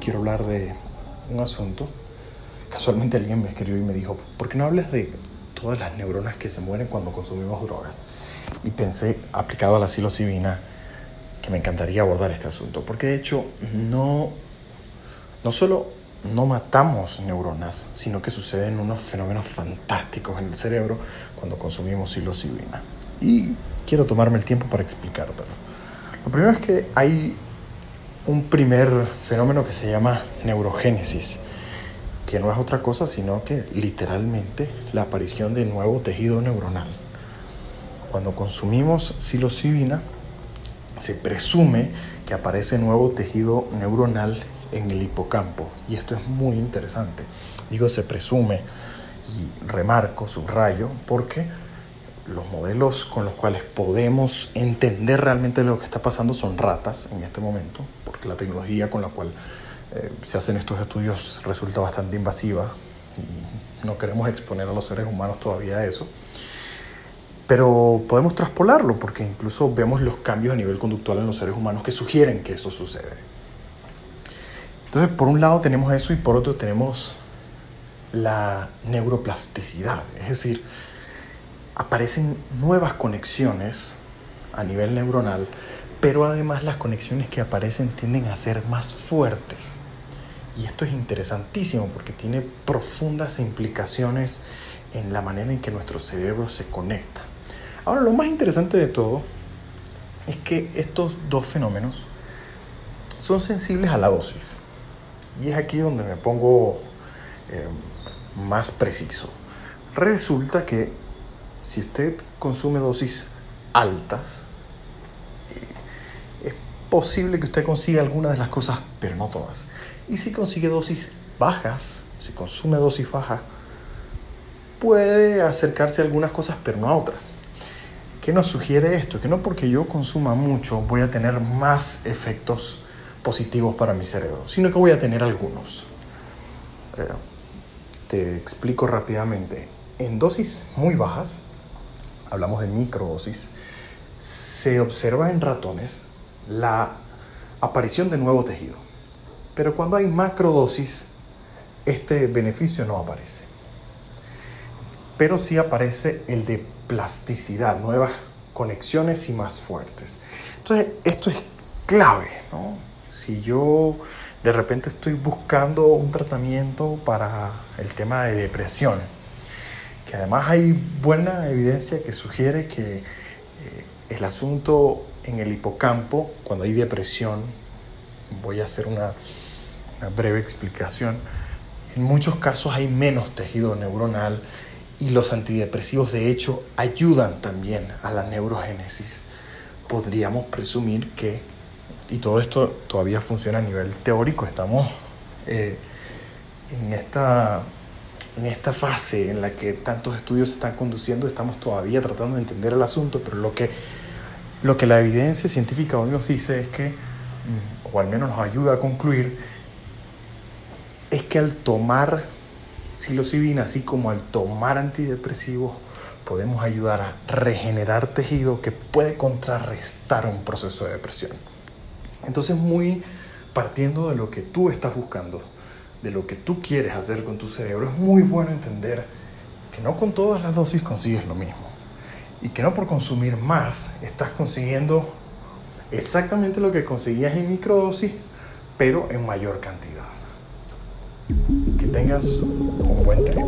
quiero hablar de un asunto. Casualmente alguien me escribió y me dijo, ¿por qué no hablas de todas las neuronas que se mueren cuando consumimos drogas? Y pensé, aplicado a la psilocibina, que me encantaría abordar este asunto, porque de hecho no, no solo no matamos neuronas, sino que suceden unos fenómenos fantásticos en el cerebro cuando consumimos psilocibina. Y quiero tomarme el tiempo para explicártelo. Lo primero es que hay un primer fenómeno que se llama neurogénesis, que no es otra cosa sino que literalmente la aparición de nuevo tejido neuronal. Cuando consumimos psilocibina, se presume que aparece nuevo tejido neuronal en el hipocampo. Y esto es muy interesante. Digo se presume y remarco, subrayo, porque los modelos con los cuales podemos entender realmente lo que está pasando son ratas en este momento, porque la tecnología con la cual eh, se hacen estos estudios resulta bastante invasiva y no queremos exponer a los seres humanos todavía a eso. Pero podemos traspolarlo porque incluso vemos los cambios a nivel conductual en los seres humanos que sugieren que eso sucede. Entonces, por un lado tenemos eso y por otro tenemos la neuroplasticidad, es decir, aparecen nuevas conexiones a nivel neuronal, pero además las conexiones que aparecen tienden a ser más fuertes. Y esto es interesantísimo porque tiene profundas implicaciones en la manera en que nuestro cerebro se conecta. Ahora, lo más interesante de todo es que estos dos fenómenos son sensibles a la dosis. Y es aquí donde me pongo eh, más preciso. Resulta que si usted consume dosis altas, eh, es posible que usted consiga algunas de las cosas, pero no todas. Y si consigue dosis bajas, si consume dosis bajas, puede acercarse a algunas cosas, pero no a otras. ¿Qué nos sugiere esto? Que no porque yo consuma mucho voy a tener más efectos positivos para mi cerebro, sino que voy a tener algunos. Eh, te explico rápidamente. En dosis muy bajas, hablamos de microdosis, se observa en ratones la aparición de nuevo tejido. Pero cuando hay macrodosis, este beneficio no aparece. Pero sí aparece el de plasticidad, nuevas conexiones y más fuertes. Entonces, esto es clave, ¿no? Si yo de repente estoy buscando un tratamiento para el tema de depresión, que además hay buena evidencia que sugiere que eh, el asunto en el hipocampo, cuando hay depresión, voy a hacer una, breve explicación, en muchos casos hay menos tejido neuronal y los antidepresivos de hecho ayudan también a la neurogénesis. Podríamos presumir que, y todo esto todavía funciona a nivel teórico, estamos eh, en, esta, en esta fase en la que tantos estudios se están conduciendo, estamos todavía tratando de entender el asunto, pero lo que, lo que la evidencia científica hoy nos dice es que, mm, o al menos nos ayuda a concluir, es que al tomar psilocibina, así como al tomar antidepresivos, podemos ayudar a regenerar tejido que puede contrarrestar un proceso de depresión. Entonces, muy partiendo de lo que tú estás buscando, de lo que tú quieres hacer con tu cerebro, es muy bueno entender que no con todas las dosis consigues lo mismo. Y que no por consumir más estás consiguiendo exactamente lo que conseguías en microdosis, pero en mayor cantidad. Que tengas un buen trip.